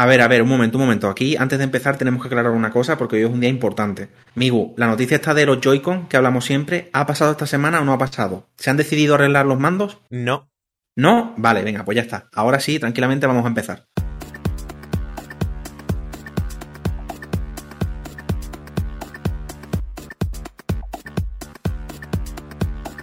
A ver, a ver, un momento, un momento. Aquí, antes de empezar, tenemos que aclarar una cosa porque hoy es un día importante. Migu, la noticia está de los Joy-Con, que hablamos siempre, ¿ha pasado esta semana o no ha pasado? ¿Se han decidido arreglar los mandos? No. ¿No? Vale, venga, pues ya está. Ahora sí, tranquilamente vamos a empezar.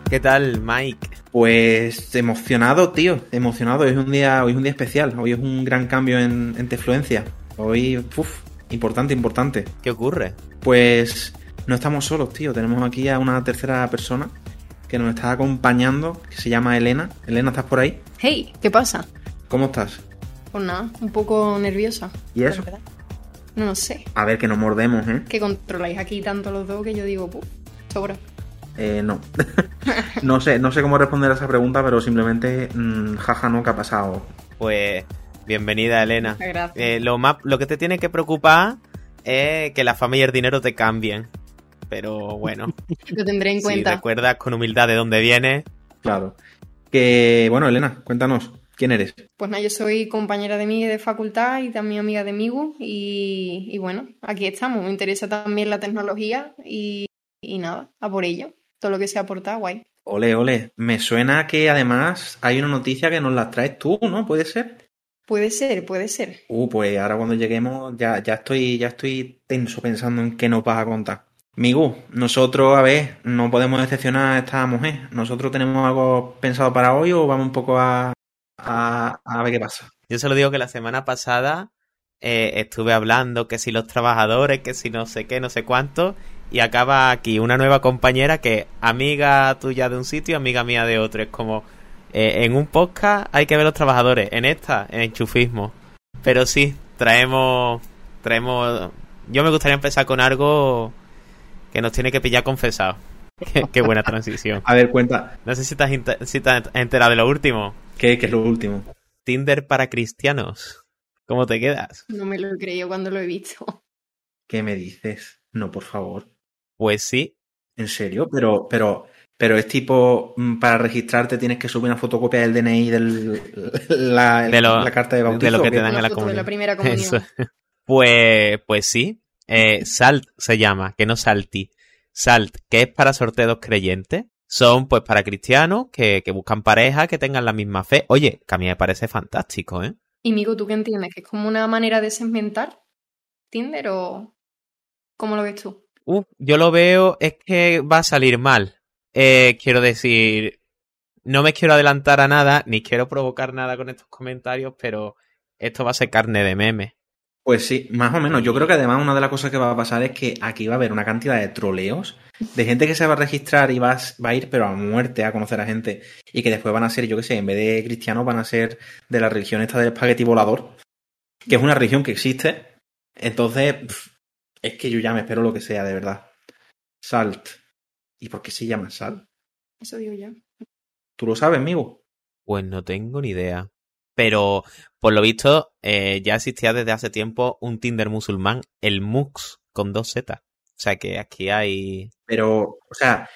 ¿Qué tal, Mike? Pues emocionado, tío, emocionado. Hoy es un día, hoy es un día especial. Hoy es un gran cambio en, en Tefluencia. Hoy, uff, importante, importante. ¿Qué ocurre? Pues no estamos solos, tío. Tenemos aquí a una tercera persona que nos está acompañando, que se llama Elena. Elena, ¿estás por ahí? Hey, ¿qué pasa? ¿Cómo estás? Pues nada, un poco nerviosa. ¿Y eso? No lo sé. A ver, que nos mordemos, ¿eh? Que controláis aquí tanto los dos que yo digo, puf, sobra. Eh, no. no sé, no sé cómo responder a esa pregunta, pero simplemente, mm, jaja, no, ¿qué ha pasado? Pues bienvenida, Elena. Gracias. Eh, lo, más, lo que te tiene que preocupar es que la familia y el dinero te cambien. Pero bueno, Lo tendré en si cuenta. recuerdas con humildad de dónde vienes, Claro. Que, bueno, Elena, cuéntanos, ¿quién eres? Pues nada, yo soy compañera de Migue de facultad y también amiga de Migu. Y, y bueno, aquí estamos. Me interesa también la tecnología y, y nada, a por ello. Todo lo que sea aportar, guay. Ole, ole. Me suena que además hay una noticia que nos la traes tú, ¿no? ¿Puede ser? Puede ser, puede ser. Uh, pues ahora cuando lleguemos ya, ya estoy, ya estoy tenso pensando en qué nos vas a contar. Migu, nosotros, a ver, no podemos decepcionar a esta mujer. ¿Nosotros tenemos algo pensado para hoy o vamos un poco a, a, a ver qué pasa? yo se lo digo que la semana pasada eh, estuve hablando que si los trabajadores, que si no sé qué, no sé cuánto, y acaba aquí una nueva compañera que amiga tuya de un sitio, amiga mía de otro. Es como, eh, en un podcast hay que ver los trabajadores, en esta, en enchufismo. Pero sí, traemos, traemos... Yo me gustaría empezar con algo que nos tiene que pillar confesado. Qué, qué buena transición. A ver, cuenta, No sé si te has, inter- si te has enterado de lo último. ¿qué, qué es lo último? Tinder para cristianos. ¿Cómo te quedas? No me lo he creído cuando lo he visto. ¿Qué me dices? No, por favor. Pues sí, ¿En serio? Pero, pero, pero es tipo, mm, para registrarte tienes que subir una fotocopia del DNI del la, De lo- la carta de lo que te dan en la foto de comunión. la primera comunión. Eso. Pues, pues sí. Eh, Salt se llama, que no Salti. Salt, que es para sorteos creyentes. Son pues para cristianos que, que buscan pareja que tengan la misma fe. Oye, que a mí me parece fantástico, ¿eh? Y Migo, ¿tú qué entiendes? ¿Que es como una manera de segmentar Tinder o cómo lo ves tú? Yo lo veo, es que va a salir mal. Eh, quiero decir, no me quiero adelantar a nada, ni quiero provocar nada con estos comentarios, pero esto va a ser carne de meme. Pues sí, más o menos. Yo creo que además una de las cosas que va a pasar es que aquí va a haber una cantidad de troleos de gente que se va a registrar y va a, ir pero a muerte a conocer a gente y que después van a ser, yo qué sé, en vez de cristianos van a ser de la religión esta del espagueti volador, que es una religión que existe. Entonces, es que yo ya me espero lo que sea, de verdad. Salt. ¿Y por qué se llama Salt? Eso digo yo. ¿Tú lo sabes, amigo? Pues no tengo ni idea. Pero, por lo visto, eh, ya existía desde hace tiempo un Tinder musulmán, el Mux, con dos Z. O sea que aquí hay... Pero, o sea,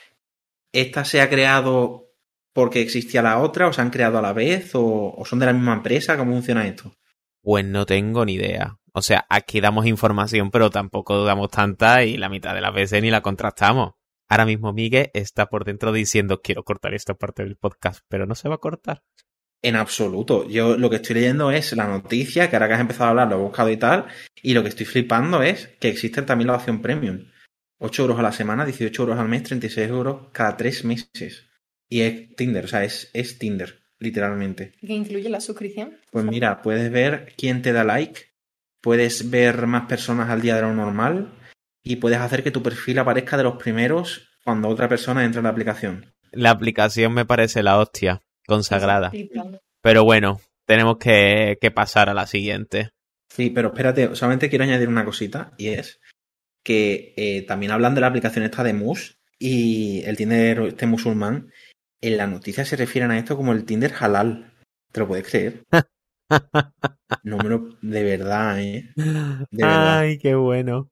¿esta se ha creado porque existía la otra o se han creado a la vez o, o son de la misma empresa? ¿Cómo funciona esto? Pues no tengo ni idea. O sea, aquí damos información, pero tampoco damos tanta y la mitad de las veces ni la contrastamos. Ahora mismo Miguel está por dentro diciendo quiero cortar esta parte del podcast, pero no se va a cortar. En absoluto. Yo lo que estoy leyendo es la noticia, que ahora que has empezado a hablar lo he buscado y tal, y lo que estoy flipando es que existe también la opción premium. 8 euros a la semana, 18 euros al mes, 36 euros cada 3 meses. Y es Tinder, o sea, es, es Tinder, literalmente. ¿Qué incluye la suscripción? Pues mira, puedes ver quién te da like, puedes ver más personas al día de lo normal y puedes hacer que tu perfil aparezca de los primeros cuando otra persona entra en la aplicación. La aplicación me parece la hostia, consagrada. Pero bueno, tenemos que, que pasar a la siguiente. Sí, pero espérate, solamente quiero añadir una cosita y es que eh, también hablan de la aplicación esta de Mus y el Tinder este musulmán. En la noticia se refieren a esto como el Tinder halal. ¿Te lo puedes creer? No me lo... De verdad, ¿eh? De verdad. Ay, qué bueno.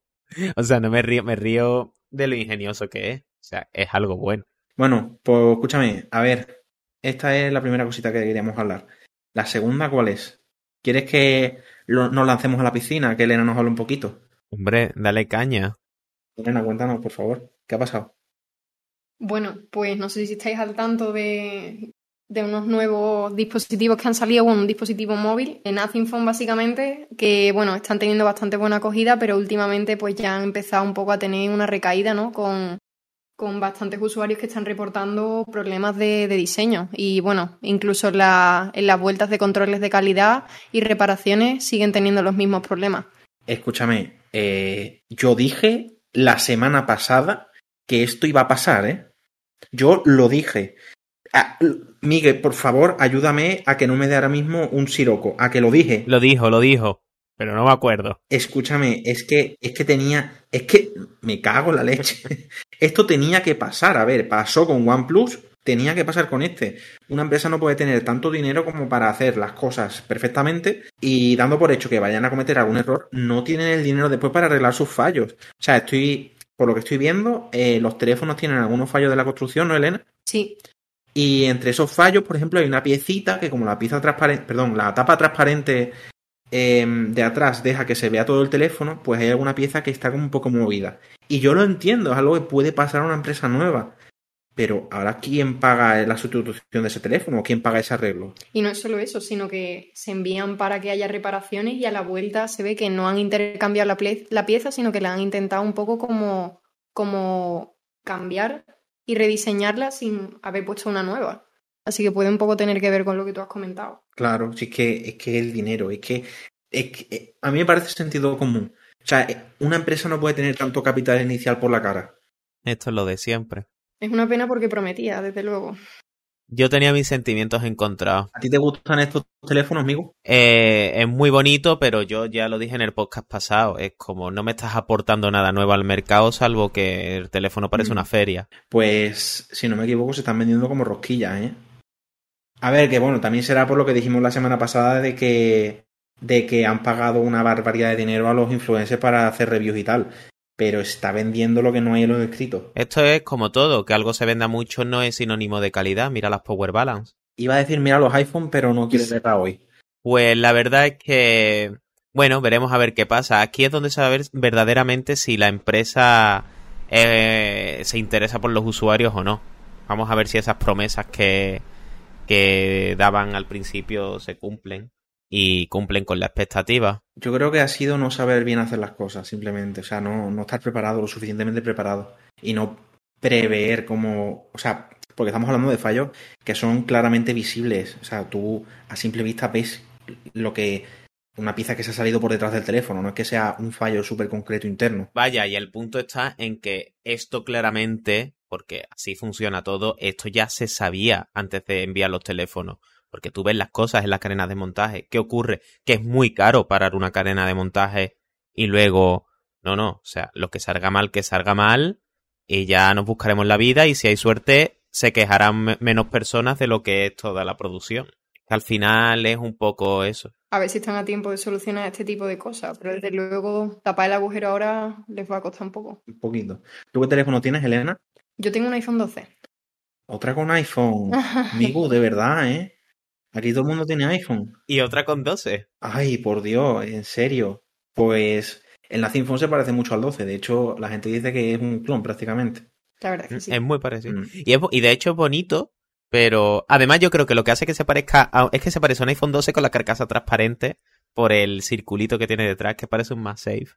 O sea, no me río, me río de lo ingenioso que es. O sea, es algo bueno. Bueno, pues escúchame, a ver, esta es la primera cosita que queríamos hablar. La segunda, ¿cuál es? ¿Quieres que lo- nos lancemos a la piscina? Que Elena nos hable un poquito. Hombre, dale caña. Elena, cuéntanos, por favor. ¿Qué ha pasado? Bueno, pues no sé si estáis al tanto de, de unos nuevos dispositivos que han salido, un dispositivo móvil, en Nothing Phone básicamente, que bueno, están teniendo bastante buena acogida, pero últimamente pues ya han empezado un poco a tener una recaída, ¿no? Con, con bastantes usuarios que están reportando problemas de, diseño. Y bueno, incluso la- en las vueltas de controles de calidad y reparaciones siguen teniendo los mismos problemas. Escúchame, eh, yo dije la semana pasada que esto iba a pasar, ¿eh? Yo lo dije. Ah, Miguel, por favor, ayúdame a que no me dé ahora mismo un siroco. A que lo dije. Lo dijo, lo dijo. Pero no me acuerdo. Escúchame, es que, es que tenía, es que me cago en la leche. Esto tenía que pasar. A ver, pasó con OnePlus, tenía que pasar con este. Una empresa no puede tener tanto dinero como para hacer las cosas perfectamente y dando por hecho que vayan a cometer algún error, no tienen el dinero después para arreglar sus fallos. O sea, estoy, por lo que estoy viendo, eh, los teléfonos tienen algunos fallos de la construcción, ¿no, Elena? Sí, Y entre esos fallos, por ejemplo, hay una piecita que como la pieza transparente, perdón, la tapa transparente eh, de atrás deja que se vea todo el teléfono, pues hay alguna pieza que está como un poco movida. Y yo lo entiendo, es algo que puede pasar a una empresa nueva. Pero ahora, ¿quién paga la sustitución de ese teléfono? ¿Quién paga ese arreglo? Y no es solo eso, sino que se envían para que haya reparaciones y a la vuelta se ve que no han intercambiado la, la pieza, sino que la han intentado un poco como, como cambiar y rediseñarla sin haber puesto una nueva. Así que puede un poco tener que ver con lo que tú has comentado. Claro, si es que es que el dinero, es que, es que eh, a mí me parece sentido común. O sea, eh, una empresa no puede tener tanto capital inicial por la cara. Esto es lo de siempre. Es una pena porque prometía, desde luego. Yo tenía mis sentimientos encontrados. ¿A ti te gustan estos teléfonos, amigo? Eh, es muy bonito, pero yo ya lo dije en el podcast pasado. Es como no me estás aportando nada nuevo al mercado, salvo que el teléfono parece Mm. una feria. Pues, si no me equivoco, se están vendiendo como rosquillas, ¿eh? A ver, que bueno, también será por lo que dijimos la semana pasada de que, de que han pagado una barbaridad de dinero a los influencers para hacer reviews y tal. Pero está vendiendo lo que no hay en los escritos. Esto es como todo, que algo se venda mucho no es sinónimo de calidad. Mira las Power Balance. Iba a decir, mira los iPhone, pero no quiero verla hoy. Pues la verdad es que, bueno, veremos a ver qué pasa. Aquí es donde se va a ver verdaderamente si la empresa eh, se interesa por los usuarios o no. Vamos a ver si esas promesas que, que daban al principio se cumplen y cumplen con la expectativa. Yo creo que ha sido no saber bien hacer las cosas, simplemente. O sea, no, no estar preparado, lo suficientemente preparado. Y no prever como. O sea, porque estamos hablando de fallos que son claramente visibles. O sea, tú a simple vista ves lo que. Una pieza que se ha salido por detrás del teléfono, no es que sea un fallo súper concreto interno. Vaya, y el punto está en que esto claramente, porque así funciona todo, esto ya se sabía antes de enviar los teléfonos. Porque tú ves las cosas en las cadenas de montaje. ¿Qué ocurre? Que es muy caro parar una cadena de montaje y luego. No, no. O sea, lo que salga mal, que salga mal. Y ya nos buscaremos la vida. Y si hay suerte, se quejarán me- menos personas de lo que es toda la producción. Al final es un poco eso. A ver si están a tiempo de solucionar este tipo de cosas, pero desde luego tapar el agujero ahora les va a costar un poco. Un poquito. ¿Tú qué teléfono tienes, Elena? Yo tengo un iPhone 12. Otra con iPhone. Amigo, de verdad, ¿eh? Aquí todo el mundo tiene iPhone. Y otra con 12. Ay, por Dios, en serio. Pues el Nothing Phone se parece mucho al 12. De hecho, la gente dice que es un clon prácticamente. La verdad que sí. Es muy parecido. Mm. Y, es y de hecho es bonito, pero además yo creo que lo que hace que se parezca a- es que se parece a un iPhone 12 con la carcasa transparente por el circulito que tiene detrás, que parece un MagSafe.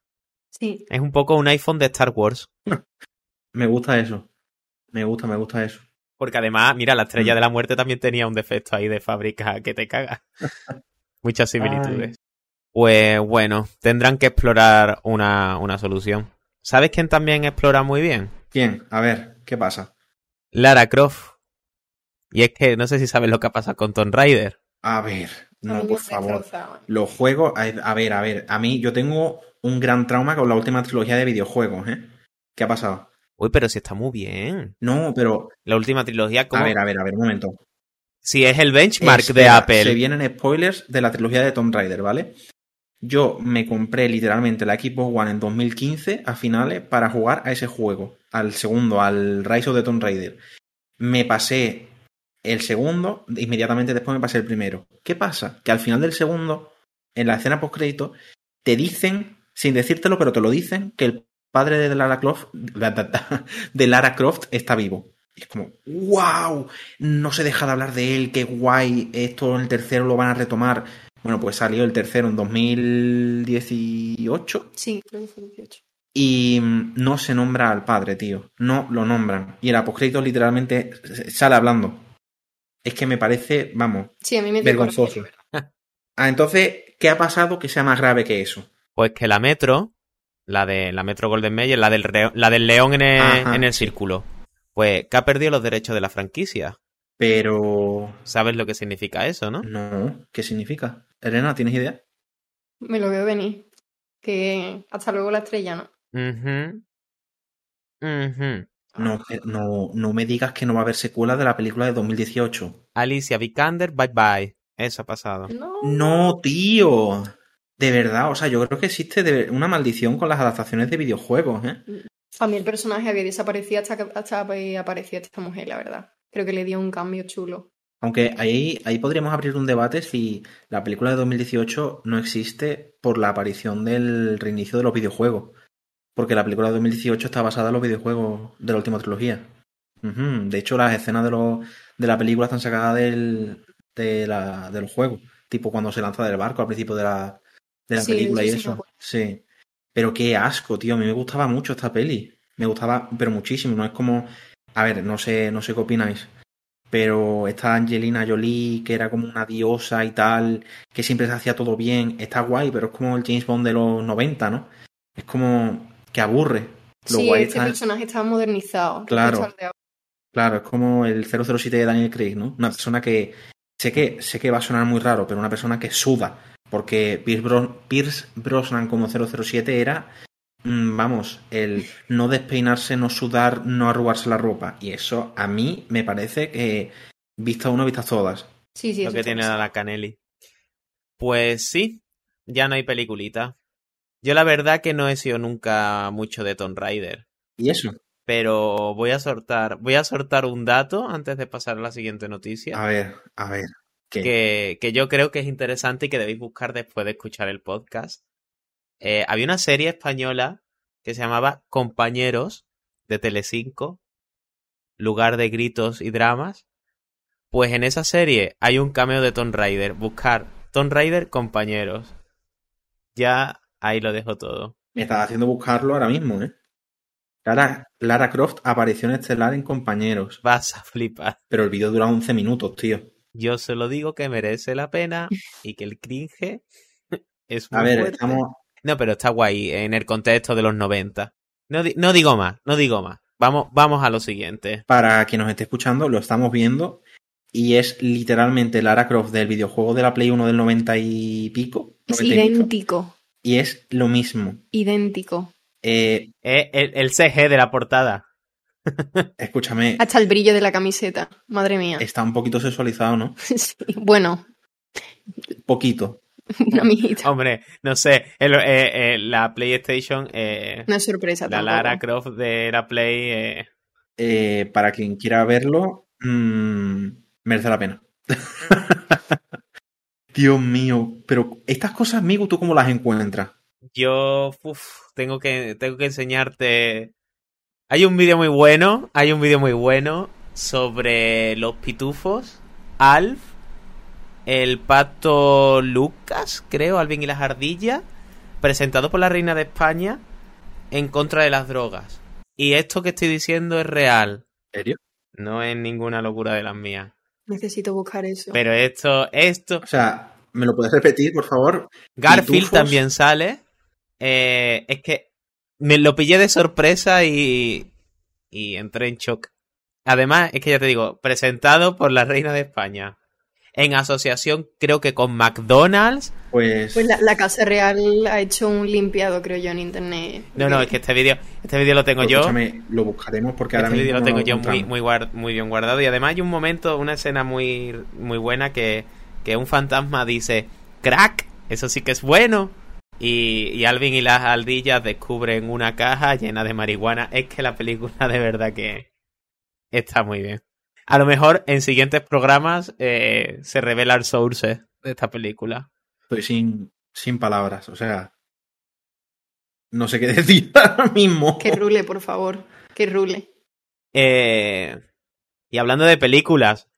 Sí. Es un poco un iPhone de Star Wars. Me gusta eso. Me gusta, me gusta eso. Porque además, mira, la estrella Mm. de la muerte también tenía un defecto ahí de fábrica que te caga. Muchas similitudes. Pues bueno, tendrán que explorar una, una solución. ¿Sabes quién también explora muy bien? Bien, a ver, ¿qué pasa? Lara Croft. Y es que no sé si sabes lo que ha pasado con Tomb Raider. A ver, no, por favor. Los juegos, a a ver, a ver, a mí yo tengo un gran trauma con la última trilogía de videojuegos, ¿eh? ¿Qué ha pasado? Uy, pero si está muy bien. No, pero, La última trilogía, como a ver, a ver, a ver, un momento. si es el benchmark de Apple. Se vienen spoilers de la trilogía de Tomb Raider, ¿vale? Yo me compré literalmente la Xbox One en 2015 a finales para jugar a ese juego, al segundo, al Rise of the Tomb Raider. Me pasé el segundo, inmediatamente después me pasé el primero. ¿Qué pasa? Que al final del segundo en la escena post-crédito, te dicen, sin decírtelo, pero te lo dicen, que el padre de Lara Croft, de Lara Croft está vivo. Y es como, wow, no se deja de hablar de él, qué guay, esto en el tercero lo van a retomar. Bueno, pues salió el tercero en 2018. Sí, creo que fue 18. Y mm, no se nombra al padre, tío. No lo nombran. Y el apocrédito literalmente sale hablando. Es que me parece, vamos, Sí, a mí me vergonzoso. Ah, entonces, ¿qué ha pasado que sea más grave que eso? Pues que la Metro, la de la Metro Golden Mayer, la del, reo- la del león en el, Ajá, en el círculo, pues que ha perdido los derechos de la franquicia. Pero... ¿Sabes lo que significa eso, no? No, ¿qué significa? Elena, ¿tienes idea? Me lo veo venir. Que hasta luego la estrella, ¿no? No, no, no me digas que no va a haber secuela de la película de 2018. Alicia Vikander, bye bye. Eso ha pasado. No. No, tío. De verdad, o sea, yo creo que existe de- una maldición con las adaptaciones de videojuegos, ¿eh? A mí el personaje había desaparecido hasta que hasta que apareció esta mujer, la verdad. Creo que le dio un cambio chulo. Aunque ahí, ahí podríamos abrir un debate si la película de 2018 no existe por la aparición del reinicio de los videojuegos. Porque la película de 2018 está basada en los videojuegos de la última trilogía. De hecho, las escenas de, los- de la película están sacadas del, de, la, de los juegos. Tipo cuando se lanza del barco al principio de la, de la Sí, película y eso sí eso. Pero qué asco, tío. A mí me gustaba mucho esta peli. Me gustaba, pero muchísimo. No es como. A ver, no sé, no sé qué opináis. Pero esta Angelina Jolie, que era como una diosa y tal, que siempre se hacía todo bien, está guay, pero es como el James Bond de los 90, ¿no? Es como que aburre. Lo sí, guay este está- personaje estaba modernizado. Claro. Claro, es como el 007 de Daniel Craig, ¿no? Una persona que sé que sé que va a sonar muy raro, pero una persona que suda, porque Pierce, Bros- Pierce Brosnan como 007 era mm, vamos, el no despeinarse, no sudar, no arrugarse la ropa y eso a mí me parece que vista uno, vistas todas. Sí, sí, lo que tiene a la Canelli. Pues sí, ya no hay peliculita. Yo la verdad que no he sido nunca mucho de Tomb Raider. Y eso, Pero voy a soltar, voy a soltar un dato antes de pasar a la siguiente noticia. a ver, a ver. Que, que yo creo que es interesante y que debéis buscar después de escuchar el podcast. Eh, había una serie española que se llamaba Compañeros de Telecinco, lugar de gritos y dramas. Pues en esa serie hay un cameo de Tomb Raider. Buscar Tomb Raider Compañeros. Ya ahí lo dejo todo. Me estás haciendo buscarlo ahora mismo, ¿eh? Lara, Lara Croft apareció en Estelar en Compañeros, Vas a flipar. pero el vídeo dura 11 minutos, tío. Yo solo digo que merece la pena y que el cringe es muy A ver, fuerte. estamos, No, pero está guay en el contexto de los 90. No, di- no digo más, no digo más. Vamos, vamos a lo siguiente. para quien nos esté escuchando, lo estamos viendo y es literalmente Lara Croft del videojuego de la Play 1 del 90 y pico. Es 90 y mucho, idéntico, y es lo mismo. idéntico. Eh, Eh, el, el CG de la portada. Escúchame, Hasta el brillo de la camiseta. Madre mía. está un poquito sexualizado, ¿no? Sí, bueno, Poquito. una mijita. Hombre, no sé, el- eh, eh, la PlayStation, eh, No es sorpresa la tampoco. Lara Croft de la Play, eh, Eh, para quien quiera verlo, mm, merece la pena. Dios mío, pero estas cosas, amigo, ¿tú cómo las encuentras? yo uf, tengo que tengo que enseñarte. Hay un vídeo muy bueno, hay un vídeo muy bueno sobre los pitufos, Alf, el pato Lucas, creo, Alvin y las ardillas, presentado por la reina de España en contra de las drogas. Y esto que estoy diciendo es real, ¿En serio? no es ninguna locura de las mías. Necesito buscar eso. Pero esto, esto, O sea, ¿me lo puedes repetir, por favor? Garfield Pitufos. también sale. Eh, es que me lo pillé de sorpresa y, y entré en shock. Además, es que ya te digo, presentado por la Reina de España. En asociación, creo que con McDonald's. Pues, Pues la, la Casa Real ha hecho un limpiado, creo yo, en internet. No, no, es que este vídeo, este vídeo lo tengo pues, yo. escúchame, lo buscaremos porque ahora Este mismo vídeo lo tengo yo muy, encontramos. muy, guard- muy bien guardado. Y además hay un momento, una escena muy, muy buena que, que un fantasma dice, crack, eso sí que es bueno. Y, y Alvin y las aldillas descubren una caja llena de marihuana. Es que la película de verdad que está muy bien. A lo mejor en siguientes programas eh, se revela el source de esta película. Estoy sin, sin palabras. O sea, no sé qué decir ahora mismo. Que rule, por favor. Que rule. Eh, y hablando de películas,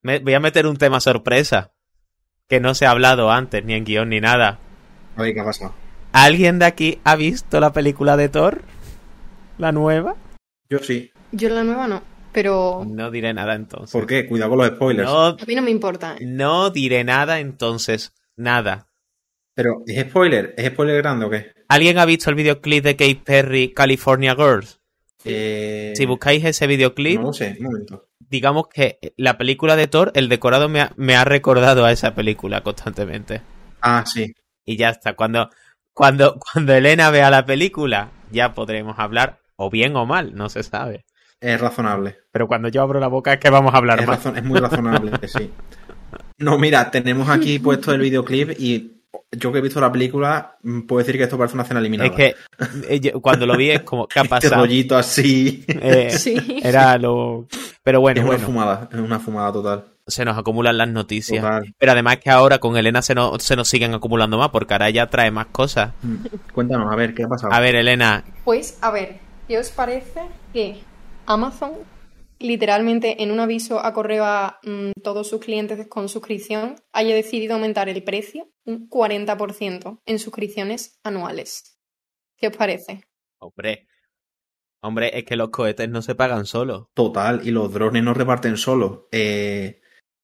me, voy a meter un tema sorpresa que no se ha hablado antes, ni en guion ni nada. A ver, ¿qué ha pasado? ¿Alguien de aquí ha visto la película de Thor? ¿La nueva? Yo sí. Yo la nueva no, pero No diré nada entonces. ¿Por qué? Cuidado con los spoilers. No, a mí no me importa. no diré nada entonces. Nada. Pero, ¿es spoiler? ¿Es spoiler grande o qué? ¿Alguien ha visto el videoclip de Kate Perry, California Girls? Eh, Si buscáis ese videoclip, No lo sé, un momento. digamos que la película de Thor, el decorado me ha, me ha recordado a esa película constantemente. Ah, sí. Y ya está. Cuando, cuando, cuando Elena vea la película, ya podremos hablar, o bien o mal, no se sabe. Es razonable. Pero cuando yo abro la boca es que vamos a hablar Es, más. es muy razonable, sí. No, mira, tenemos aquí puesto el videoclip y yo que he visto la película mm, puedo decir que esto parece una cena eliminada. Es que eh, yo- cuando lo vi es como, ¿qué ha Este pasado? rollito así. Eh, Sí. Era lo... Pero bueno, es una bueno, fumada, es una fumada total. Se nos acumulan las noticias. Total. Pero además que ahora con Elena se nos, se nos siguen acumulando más, porque ahora ella trae más cosas. Mm. Cuéntanos, a ver, ¿qué ha pasado? A ver, Elena, Pues, a ver, ¿qué os parece que Amazon literalmente en un aviso a correo a mm, todos sus clientes con suscripción haya decidido aumentar el precio un 40% en suscripciones anuales? ¿Qué os parece? hombre, hombre, es que los cohetes no se pagan solos. Total, y los drones no reparten solos. Eh,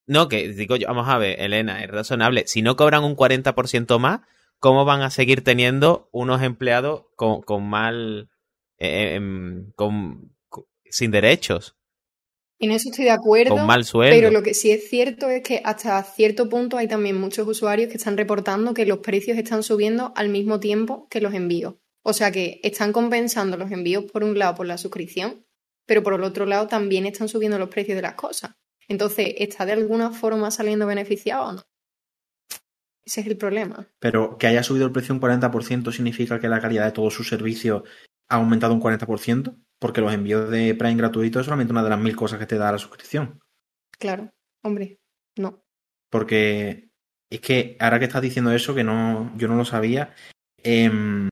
No, que digo yo, vamos a ver, Elena, es razonable. Si no cobran un 40% más, ¿cómo van a seguir teniendo unos empleados con, con mal. eh, em, con, con- sin derechos, En eso estoy de acuerdo. con mal sueldo? Pero lo que sí es cierto es que hasta cierto punto hay también muchos usuarios que están reportando que los precios están subiendo al mismo tiempo que los envíos. O sea que están compensando los envíos por un lado por la suscripción, pero por el otro lado también están subiendo los precios de las cosas. Entonces, ¿está de alguna forma saliendo beneficiado o no? Ese es el problema. pero que haya subido el precio un 40% significa que la calidad de todos sus servicios ha aumentado un 40%, porque los envíos de Prime gratuitos es solamente una de las mil cosas que te da la suscripción. Claro, hombre, no. Porque es que ahora que estás diciendo eso, que no, yo no lo sabía, em,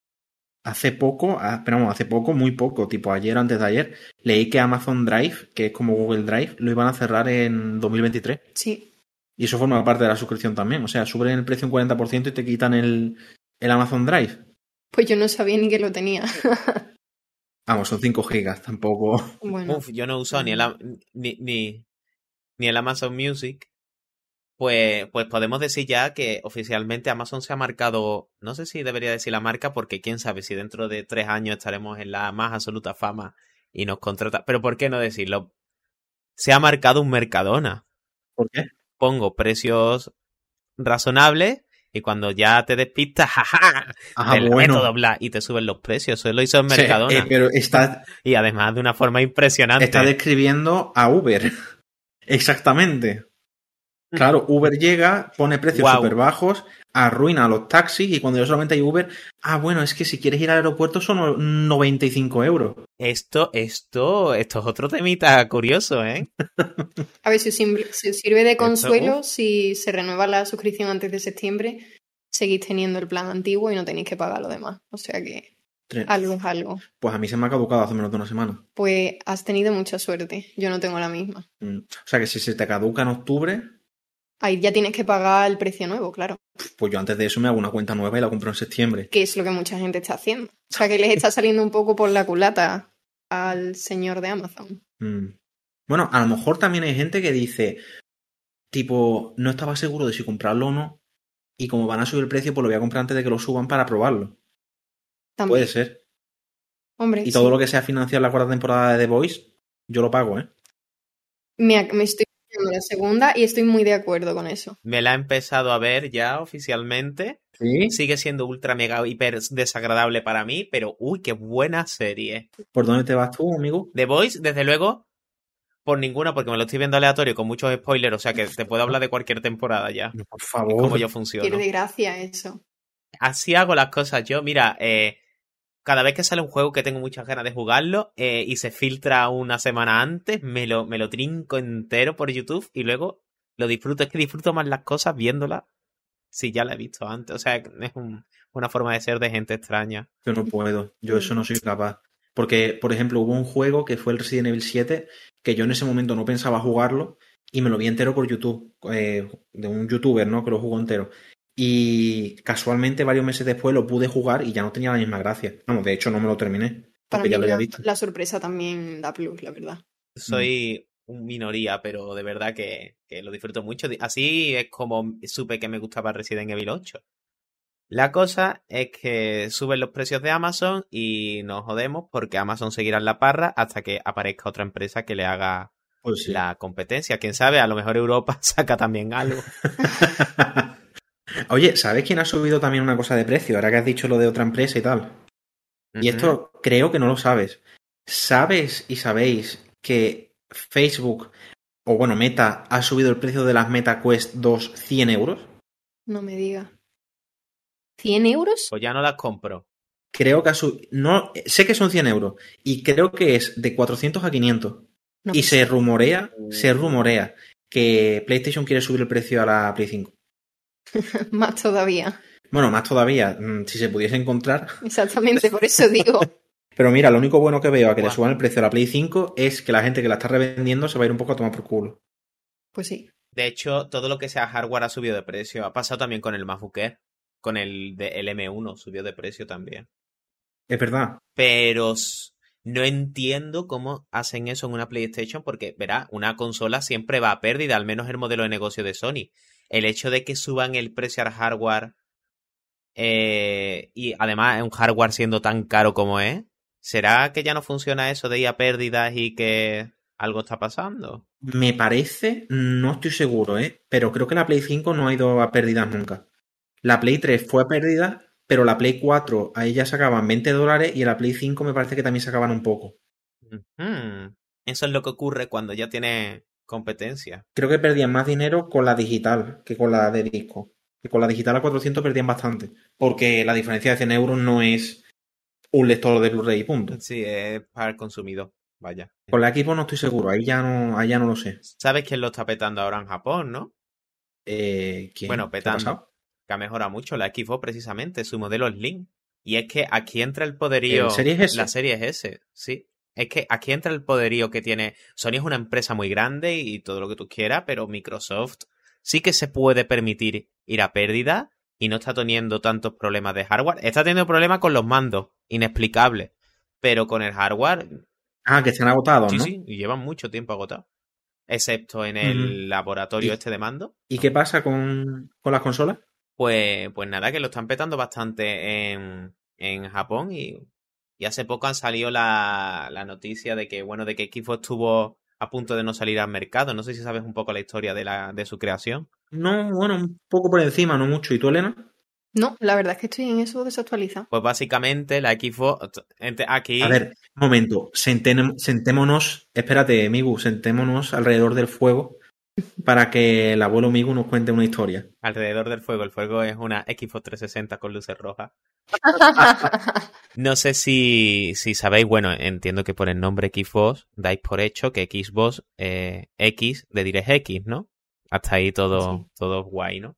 hace poco, ah, pero hace poco, muy poco, tipo ayer o antes de ayer, leí que Amazon Drive, que es como Google Drive, lo iban a cerrar en 2023. Sí, Y eso forma parte de la suscripción también. O sea, suben el precio un 40% y te quitan el, el Amazon Drive. pues yo no sabía ni que lo tenía. Vamos, son 5 gigas, tampoco. bueno, Uf, yo no uso ni el, ni, ni, ni el Amazon Music. Pues, pues podemos decir ya que oficialmente Amazon se ha marcado, no sé si debería decir la marca, porque quién sabe si dentro de tres años estaremos en la más absoluta fama y nos contrata. Pero ¿por qué no decirlo? Se ha marcado un Mercadona. ¿Por qué? Pongo precios razonables y cuando ya te despistas, jaja, Ah, del bueno. método bla, y te suben los precios. Eso lo hizo en Sí, Mercadona. eh, pero está, Y además de una forma impresionante. está describiendo a Uber. Exactamente. Claro, Uber llega, pone precios Guau. súper bajos, arruina a los taxis y cuando ya solamente hay Uber, ah, bueno, es que si quieres ir al aeropuerto son 95 euros. Esto, esto, esto es otro temita curioso, ¿eh? A ver si sirve de Esto, consuelo, si se renueva la suscripción antes de septiembre, seguís teniendo el plan antiguo y no tenéis que pagar lo demás. O sea que Tres. algo es algo. Pues a mí se me ha caducado hace menos de una semana. Pues has tenido mucha suerte. Yo no tengo la misma. Mm. O sea que si se te caduca en octubre, Ahí ya tienes que pagar el precio nuevo, claro. pues yo antes de eso me hago una cuenta nueva y la compro en septiembre. Que es lo que mucha gente está haciendo. O sea que les está saliendo un poco por la culata al señor de Amazon. Mm. Bueno, a lo mejor también hay gente que dice, tipo, no estaba seguro de si comprarlo o no, y como van a subir el precio, pues lo voy a comprar antes de que lo suban para probarlo. También. Puede ser. Hombre, Y sí. todo lo que sea financiar la cuarta temporada de The Voice, yo lo pago, ¿eh? me, me estoy viendo la segunda y estoy muy de acuerdo con eso. Me la he empezado a ver ya oficialmente. Sí. Sigue siendo ultra mega hiper desagradable para mí, pero uy, qué buena serie. ¿Por dónde te vas tú, amigo? The Voice, desde luego, por ninguna, porque me lo estoy viendo aleatorio con muchos spoilers, o sea que te puedo hablar de cualquier temporada ya. No, Por Es favor. como yo funciono. Pierde gracia eso. Así hago las cosas yo. Mira, eh, cada vez que sale un juego que tengo muchas ganas de jugarlo eh, y se filtra una semana antes, me lo, me lo trinco entero por YouTube y luego lo disfruto. Es que disfruto más las cosas viéndolas Sí, ya la he visto antes. O sea, es un- una forma de ser de gente extraña. Yo no puedo, yo eso no soy capaz. Porque, por ejemplo, hubo un juego que fue el Resident Evil 7, que yo en ese momento no pensaba jugarlo y me lo vi entero por YouTube, eh, de un youtuber, ¿no? Que lo jugó entero. Y casualmente, varios meses después, lo pude jugar y ya no tenía la misma gracia. Vamos, de hecho, no me lo terminé. Para Porque mí ya lo había la, sorpresa también da plus, la verdad. Soy un minoría, pero de verdad que, que lo disfruto mucho. Así es como supe que me gustaba Resident Evil 8. La cosa es que suben los precios de Amazon y nos jodemos porque Amazon seguirá en la parra hasta que aparezca otra empresa que le haga Pues sí. la competencia. Quién sabe, a lo mejor Europa saca también algo. Oye, ¿sabes quién ha subido también una cosa de precio? Ahora que has dicho lo de otra empresa y tal. Y esto creo que no lo sabes. ¿Sabes y sabéis que Facebook, o bueno, Meta, ha subido el precio de las Meta Quest 2 100 euros? No me diga. ¿100 euros? Pues ya no las compro. Creo que ha subido. No, sé que son 100 euros. Y creo que es de 400 a 500. No y se rumorea, se rumorea que PlayStation quiere subir el precio a la Play 5. Más todavía. Bueno, más todavía, mm, si se pudiese encontrar. Exactamente, por eso digo. Pero mira, lo único bueno que veo a que le suban el precio a la Play 5 es que la gente que la está revendiendo se va a ir un poco a tomar por culo. Pues sí. De hecho, todo lo que sea hardware ha subido de precio. Ha pasado también con el MacBook Air. Con el de el M1 subió de precio también. Es verdad. Pero no entiendo cómo hacen eso en una PlayStation porque, verá, una consola siempre va a pérdida, al menos el modelo de negocio de Sony. El hecho de que suban el precio al hardware eh, y además es un hardware siendo tan caro como es, ¿será que ya no funciona eso de ir a pérdidas y que algo está pasando? Me parece, no estoy seguro, ¿eh? Pero creo que la Play 5 no ha ido a pérdidas nunca. La Play 3 fue a pérdida, pero la Play 4 ahí ya sacaban 20 dólares y la Play 5 me parece que también sacaban un poco. Eso es lo que ocurre cuando ya tiene competencia. Creo que perdían más dinero con la digital que con la de disco. Que con la digital a 400 perdían bastante. Porque la diferencia de 100 euros no es un lector de Blu-ray y punto. Sí, es para el consumidor. Vaya. Con la Xbox no estoy seguro, ahí ya no, ahí ya no lo sé. ¿Sabes quién lo está petando ahora en Japón, no? Eh, ¿quién? Bueno, ¿Qué ha petando. Que ha mejorado mucho la Xbox precisamente, su modelo Slim. Y es que aquí entra el poderío. ¿El Series S? La serie S, sí. Es que aquí entra el poderío que tiene. Sony es una empresa muy grande y todo lo que tú quieras, pero Microsoft sí que se puede permitir ir a pérdida y no está teniendo tantos problemas de hardware. Está teniendo problemas con los mandos, inexplicables. Pero con el hardware, Ah, que están agotados, sí, ¿no? sí, y llevan mucho tiempo agotados. Excepto en el laboratorio este de mando. ¿Y qué pasa con, con las consolas? Pues, pues nada, que lo están petando bastante en, en Japón y, y hace poco han salido la, la noticia de que, bueno, de que Xbox estuvo a punto de no salir al mercado. No sé si sabes un poco la historia de, la, de su creación. No, bueno, un poco por encima, no mucho. ¿Y tú, Elena? No, la verdad es que estoy en eso desactualizado. Pues ásicamente la Xbox, ente- aquí, A ver, un momento, sentémonos, espérate, Migu, sentémonos alrededor del fuego para que el abuelo Migu nos cuente una historia. alrededor del fuego, el fuego es una Xbox 360 con luces rojas. No sé si, si sabéis, bueno, entiendo que por el nombre Xbox dais por hecho que Xbox eh, X de DirectX, ¿no? Hasta ahí todo, Sí. todo guay, ¿no?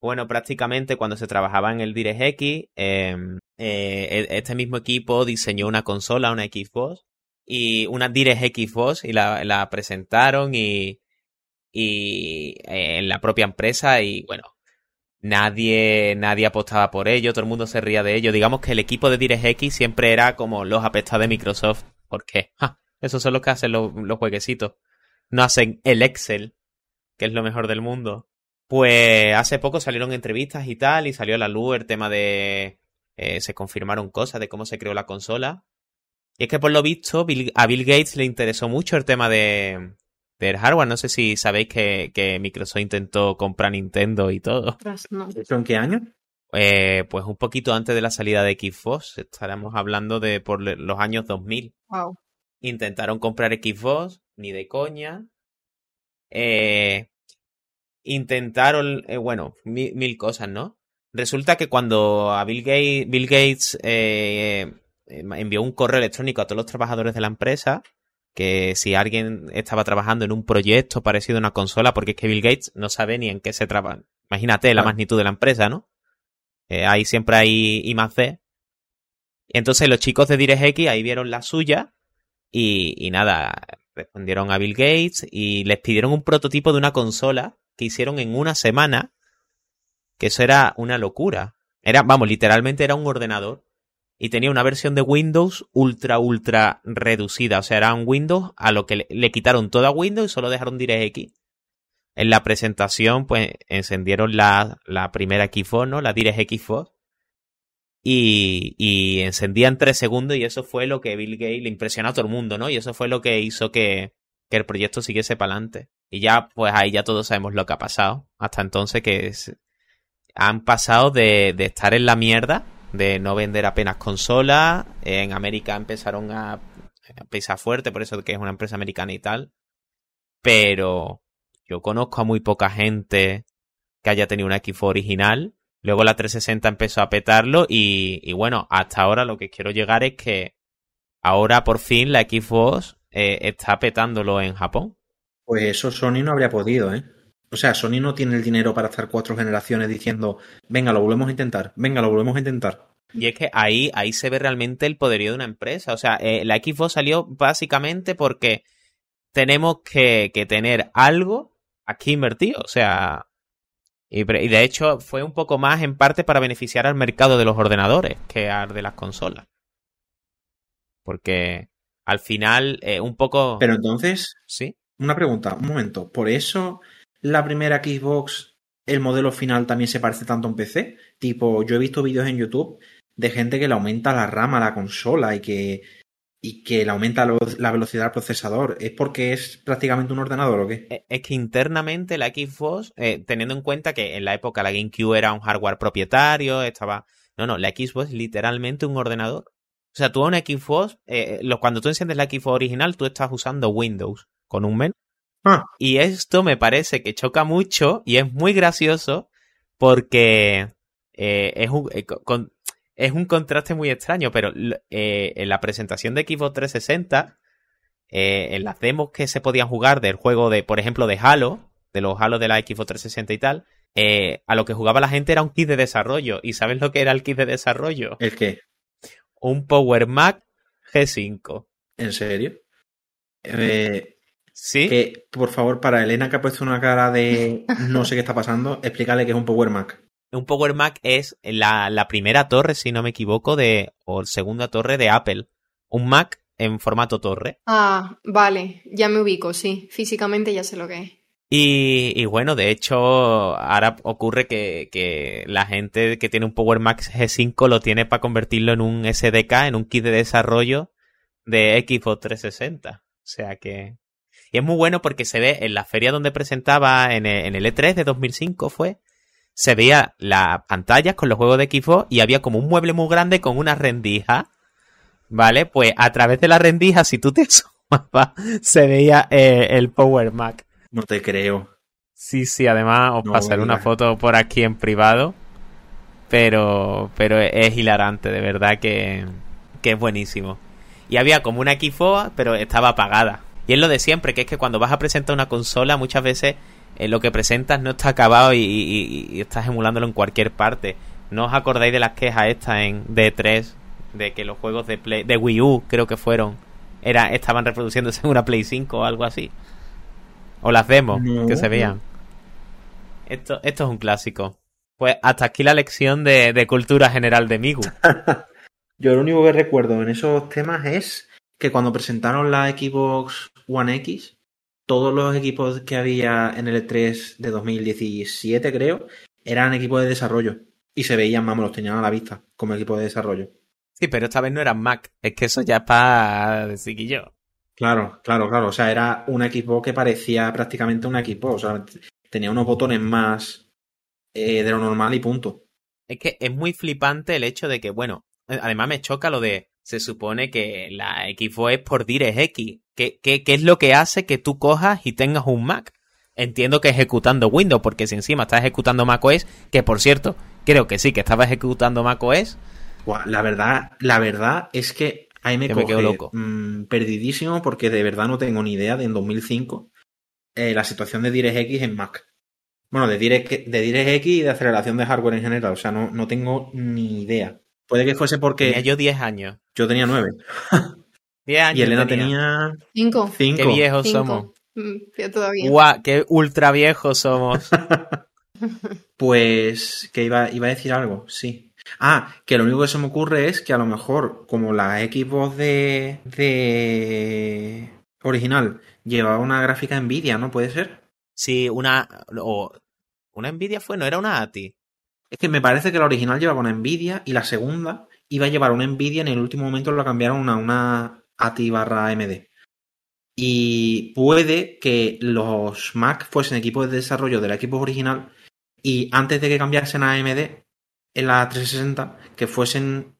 Bueno, prácticamente cuando se trabajaba en el DirectX, eh, eh, este mismo equipo diseñó una consola, una Xbox, y una DirectX Xbox, y la, la presentaron y, y eh, en la propia empresa, y bueno, nadie, nadie apostaba por ello, todo el mundo se ría de ello. Digamos que el equipo de DirectX siempre era como los apestados de Microsoft. ¿Por qué? Ja, esos son los que hacen los, los jueguecitos. No hacen el Excel, que es lo mejor del mundo. Pues hace poco salieron entrevistas y tal, y salió a la luz el tema de... eh, se confirmaron cosas de cómo se creó la consola. Y es que por lo visto a Bill Gates le interesó mucho el tema de del hardware. No sé si sabéis que, que Microsoft intentó comprar Nintendo y todo. No. ¿Eso en qué año? Eh, pues un poquito antes de la salida de Xbox, estaremos hablando de por los años 2000. Wow. Intentaron comprar Xbox, ni de coña. Eh, intentaron, eh, bueno, mil, mil cosas, ¿no? Resulta que cuando a Bill Gates, Bill Gates envió un correo electrónico a todos los trabajadores de la empresa, que si alguien estaba trabajando en un proyecto parecido a una consola, porque es que Bill Gates no sabe ni en qué se trabaja. Imagínate la magnitud de la empresa, ¿no? Eh, ahí siempre hay I más D. Entonces los chicos de DirectX ahí vieron la suya y, y nada, respondieron a Bill Gates y les pidieron un prototipo de una consola que hicieron en una semana, que eso era una locura. Era, vamos, literalmente era un ordenador y tenía una versión de Windows ultra, ultra reducida. O sea, era un Windows a lo que le, quitaron toda Windows y solo dejaron DirectX. En la presentación, pues, encendieron la, la primera Xbox, ¿no? La DirectX Fox. Y, y encendían tres segundos y eso fue lo que Bill Gates le impresionó a todo el mundo, ¿no? Y eso fue lo que hizo que, que el proyecto siguiese para adelante. Y ya, pues ahí ya todos sabemos lo que ha pasado. Hasta entonces que han pasado de, de estar en la mierda, de no vender apenas consolas. En América empezaron a, a pisar fuerte, por eso que es una empresa americana y tal. Pero yo conozco a muy poca gente que haya tenido una Xbox original Luego la 360 empezó a petarlo y, bueno, hasta ahora lo que quiero llegar es que ahora por fin la Xbox eh, está petándolo en Japón. Pues eso Sony no habría podido, ¿eh? O sea, Sony no tiene el dinero para estar cuatro generaciones diciendo, venga, lo volvemos a intentar, venga, lo volvemos a intentar. Y es que ahí, ahí se ve realmente el poderío de una empresa. O sea, eh, la Xbox salió básicamente porque tenemos que, que tener algo aquí invertido. O sea, y, de hecho fue un poco más en parte para beneficiar al mercado de los ordenadores que al de las consolas. Porque al final, eh, un poco... Pero entonces... Sí. Una pregunta, un momento. ¿Por eso la primera Xbox, el modelo final también se parece tanto a un PC? Tipo, yo he visto vídeos en YouTube de gente que le aumenta la RAM a la consola y que y que le aumenta la velocidad del procesador, ¿es porque es prácticamente un ordenador o qué? E, es que internamente la Xbox, eh, teniendo en cuenta que en la época la GameCube era un hardware propietario, estaba... No, no, la Xbox es literalmente un ordenador. O sea, tú a una Xbox, eh, cuando tú enciendes la Xbox original, tú estás usando Windows con un menú. Ah. Y esto me parece que choca mucho y es muy gracioso porque eh, es un, con, es un contraste muy extraño, pero eh, en la presentación de Xbox 360, eh, en las demos que se podían jugar del juego de, por ejemplo, de Halo, de los Halo de la Xbox 360 y tal, eh, a lo que jugaba la gente era un kit de desarrollo. ¿Y sabes lo que era el kit de desarrollo? ¿El qué? Un Power Mac G5. ¿En serio? Eh, sí. Que, por favor, para Elena que ha puesto una cara de no sé qué está pasando, explícale que es un Power Mac un Power Mac es la, la, primera torre, si no me equivoco, de, o segunda torre de Apple. Un Mac en formato torre. Ah, vale, ya me ubico, sí. Físicamente ya sé lo que es. Y, y bueno, de hecho, ahora ocurre que, que, la gente que tiene un Power Mac G5 lo tiene para convertirlo en un SDK, en un kit de desarrollo de Xbox 360. O sea que... Y es muy bueno porque se ve en la feria donde presentaba en el, en el E3 de 2005 fue, se veía las pantallas con los juegos de Xbox y había como un mueble muy grande con una rendija. ¿Vale? Pues a través de la rendija, si tú te sumabas, se veía eh, el Power Mac. No te creo. Sí, sí, además os pasaré una foto por aquí en privado. Pero, pero es hilarante, de verdad que, que es buenísimo. Y había como una Xbox, pero estaba apagada. Y es lo de siempre, que es que cuando vas a presentar una consola, muchas veces eh, lo que presentas no está acabado y, estás emulándolo en cualquier parte. ¿No os acordáis de las quejas estas en D3 de que los juegos de Play, de Wii U creo que fueron era estaban reproduciéndose en una Play 5 o algo así? O las demos que se veían. Esto, esto es un clásico. Pues hasta aquí la lección de, de cultura general de Migu. Yo lo único que recuerdo en esos temas es que cuando presentaron la Xbox One X, todos los equipos que había en el E3 de 2017, creo, eran equipos de desarrollo. Y se veían, vamos, los tenían a la vista como equipos de desarrollo. Sí, pero esta vez no eran Mac. Es que eso ya es para decir que yo. Claro, claro, claro. O sea, era un equipo que parecía prácticamente un equipo. O sea, tenía unos botones más eh, de lo normal y punto. Es que es muy flipante el hecho de que, bueno, además me choca lo de se supone que la Xbox por DirectX. ¿Qué, qué, qué es lo que hace que tú cojas y tengas un Mac? Entiendo que ejecutando Windows, porque si encima estás ejecutando macOS, que por cierto, creo que sí, que estaba ejecutando macOS. La verdad, la verdad es que ahí me, quedo loco. Mmm, perdidísimo porque de verdad no tengo ni idea de en 2005 eh, la situación de DirectX en Mac. Bueno, de Direct, de DirectX y de aceleración de hardware en general. O sea, no, no tengo ni idea. Puede que fuese porque. Tenía yo 10 años. Yo tenía 9. 10 años. Y Elena tenía. 5. 5. Qué viejos somos. Yo todavía. Guau, qué ultra viejos somos. Pues que iba, iba a decir algo, sí. Ah, que lo único que se me ocurre es que a lo mejor, como la Xbox de, de original llevaba una gráfica Nvidia, ¿no? ¿Puede ser? Sí, una. O, una Nvidia fue, no era una ATI. Es que me parece que la original llevaba una Nvidia y la segunda iba a llevar una Nvidia y en el último momento la cambiaron a una ATI barra AMD. Y puede que los Mac fuesen equipos de desarrollo del equipo original y antes de que cambiasen a AMD en la 360, que fuesen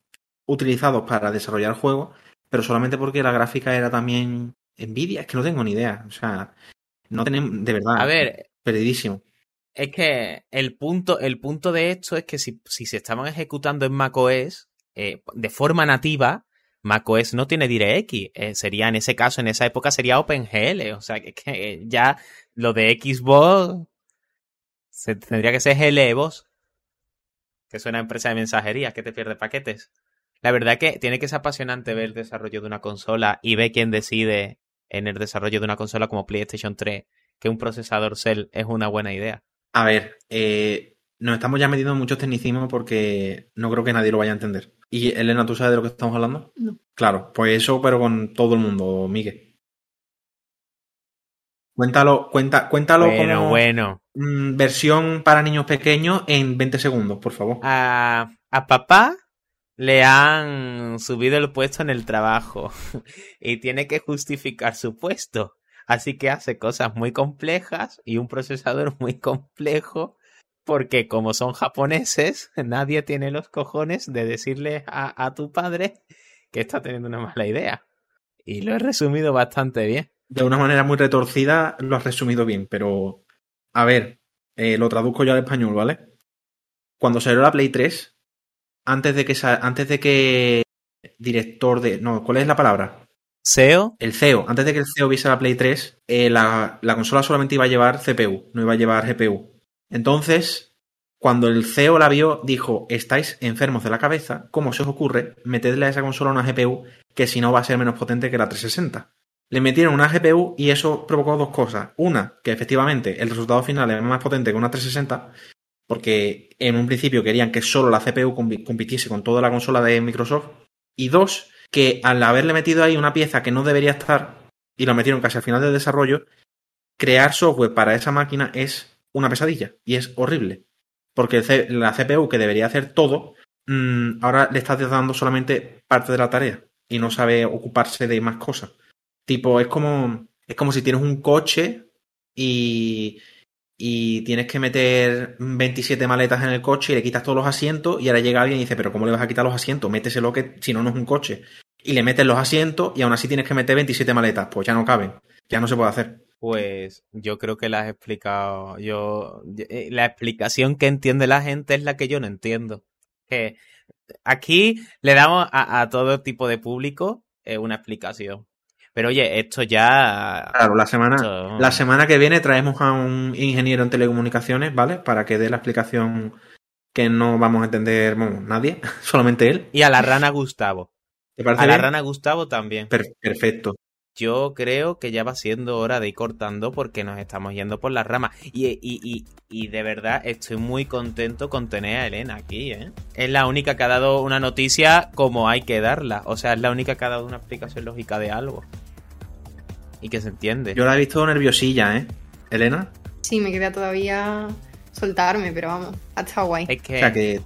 utilizados para desarrollar juegos, pero solamente porque la gráfica era también Nvidia. Es que no tengo ni idea. O sea, no tenemos, de verdad. A ver, Perdidísimo. Es que el punto, el punto de esto es que si, si se estaban ejecutando en macOS eh, de forma nativa, macOS no tiene DirectX. Eh, sería en ese caso, en esa época sería OpenGL. O sea, que, que ya lo de Xbox se, tendría que ser GLEVOS, que es una empresa de mensajería que te pierde paquetes. La verdad que tiene que ser apasionante ver el desarrollo de una consola y ver quién decide en el desarrollo de una consola como PlayStation 3 que un procesador Cell es una buena idea. A ver, eh, nos estamos ya metiendo en muchos tecnicismos porque no creo que nadie lo vaya a entender. Y Elena, ¿tú sabes de lo que estamos hablando? No. Claro, pues eso, pero con todo el mundo, Miguel. Cuéntalo, cuenta, cuéntalo Bueno, como bueno. mm, versión para niños pequeños en 20 segundos, por favor. A, a papá le han subido el puesto en el trabajo y tiene que justificar su puesto. Así que hace cosas muy complejas y un procesador muy complejo porque como son japoneses, nadie tiene los cojones de decirle a, a tu padre que está teniendo una mala idea. Y lo he resumido bastante bien. De una manera muy retorcida lo has resumido bien, pero a ver, eh, lo traduzco yo al español, ¿vale? Cuando salió la Play 3, antes de que antes de que director de no, ¿cuál es la palabra? SEO, El CEO, antes de que el CEO viese la Play 3, eh, la, la consola solamente iba a llevar CPU, no iba a llevar GPU. Entonces, cuando el CEO la vio, dijo, estáis enfermos de la cabeza, ¿cómo se os ocurre metedle a esa consola una GPU que si no va a ser menos potente que la 360? Le metieron una GPU y eso provocó dos cosas. Una, que efectivamente el resultado final es más potente que una 360, porque en un principio querían que solo la CPU compi- compitiese con toda la consola de Microsoft. Y dos, que al haberle metido ahí una pieza que no debería estar, y lo metieron casi al final del desarrollo, crear software para esa máquina es una pesadilla y es horrible. Porque la CPU que debería hacer todo, mm, ahora le está dando solamente parte de la tarea y no sabe ocuparse de más cosas. Tipo, es como, es como si tienes un coche y, y tienes que meter 27 maletas en el coche y le quitas todos los asientos y ahora llega alguien y dice, pero ¿cómo le vas a quitar los asientos? Méteselo que si no, no es un coche. Y le metes los asientos y aún así tienes que meter 27 maletas. Pues ya no caben. Ya no se puede hacer. Pues yo creo que la has explicado. Yo eh, la explicación que entiende la gente es la que yo no entiendo. Que aquí le damos a, a todo tipo de público eh, una explicación. Pero oye, esto ya. Claro, la semana, esto- la semana que viene traemos a un ingeniero en telecomunicaciones, ¿vale? Para que dé la explicación que no vamos a entender bueno, nadie, solamente él. Y a la rana Gustavo. ¿Te parece A la rana Gustavo también. Per- perfecto. Yo creo que ya va siendo hora de ir cortando porque nos estamos yendo por las ramas. Y, y, y, y de verdad estoy muy contento con tener a Elena aquí, ¿eh? Es la única que ha dado una noticia como hay que darla. O sea, es la única que ha dado una explicación lógica de algo. Y que se entiende. Yo la he visto nerviosilla, ¿eh? Elena. Sí, me queda todavía soltarme, pero vamos, ha estado guay. Es que, O sea que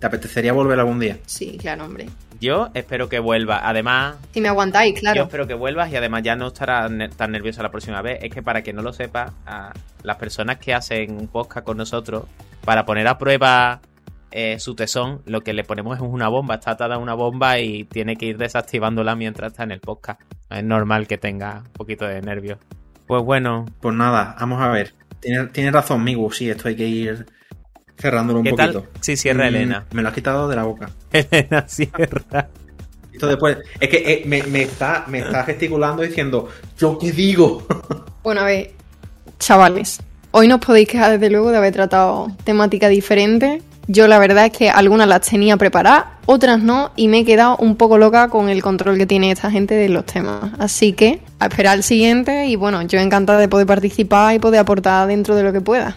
te apetecería volver algún día. Sí, claro, hombre. Yo espero que vuelva. Además, Si me aguantáis, Yo claro. espero que vuelvas y además ya no estarás ne- tan nerviosa la próxima vez. Es que para que no lo sepa, a las personas que hacen un podcast con nosotros, para poner a prueba eh, su tesón, lo que le ponemos es una bomba. Está atada a una bomba y tiene que ir desactivándola mientras está en el podcast. Es normal que tenga un poquito de nervios. Pues bueno, Pues nada, vamos a ver. Tienes tiene razón, Migu, sí, esto hay que ir cerrándolo un ¿qué poquito. tal si cierra Mm, Elena? Me lo has quitado de la boca. Elena cierra. Esto después. Es que eh, me, me está, me está gesticulando diciendo, ¿yo qué digo? Bueno, a ver, chavales, Hoy no os podéis quejar desde luego de haber tratado temática diferente. Yo la verdad es que algunas las tenía preparadas, otras no, y me he quedado un poco loca con el control que tiene esta gente de los temas. Así que a esperar el siguiente y bueno, yo encantada de poder participar y poder aportar dentro de lo que pueda.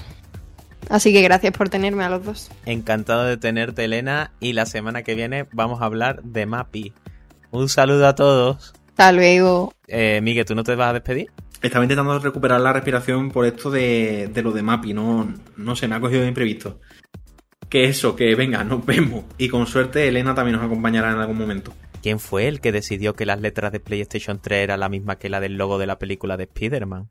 Así que gracias por tenerme a los dos. Encantado de tenerte, Elena, y la semana que viene vamos a hablar de Mappy. Un saludo a todos. Hasta luego. Eh, Miguel, ¿tú no te vas a despedir? Estaba intentando recuperar la respiración por esto de, de lo de Mappy, no, no se me ha cogido de imprevisto. Que eso, que venga, nos vemos. Y con suerte Elena también nos acompañará en algún momento. ¿Quién fue el que decidió que las letras de PlayStation 3 eran la misma que la del logo de la película de Spider-Man?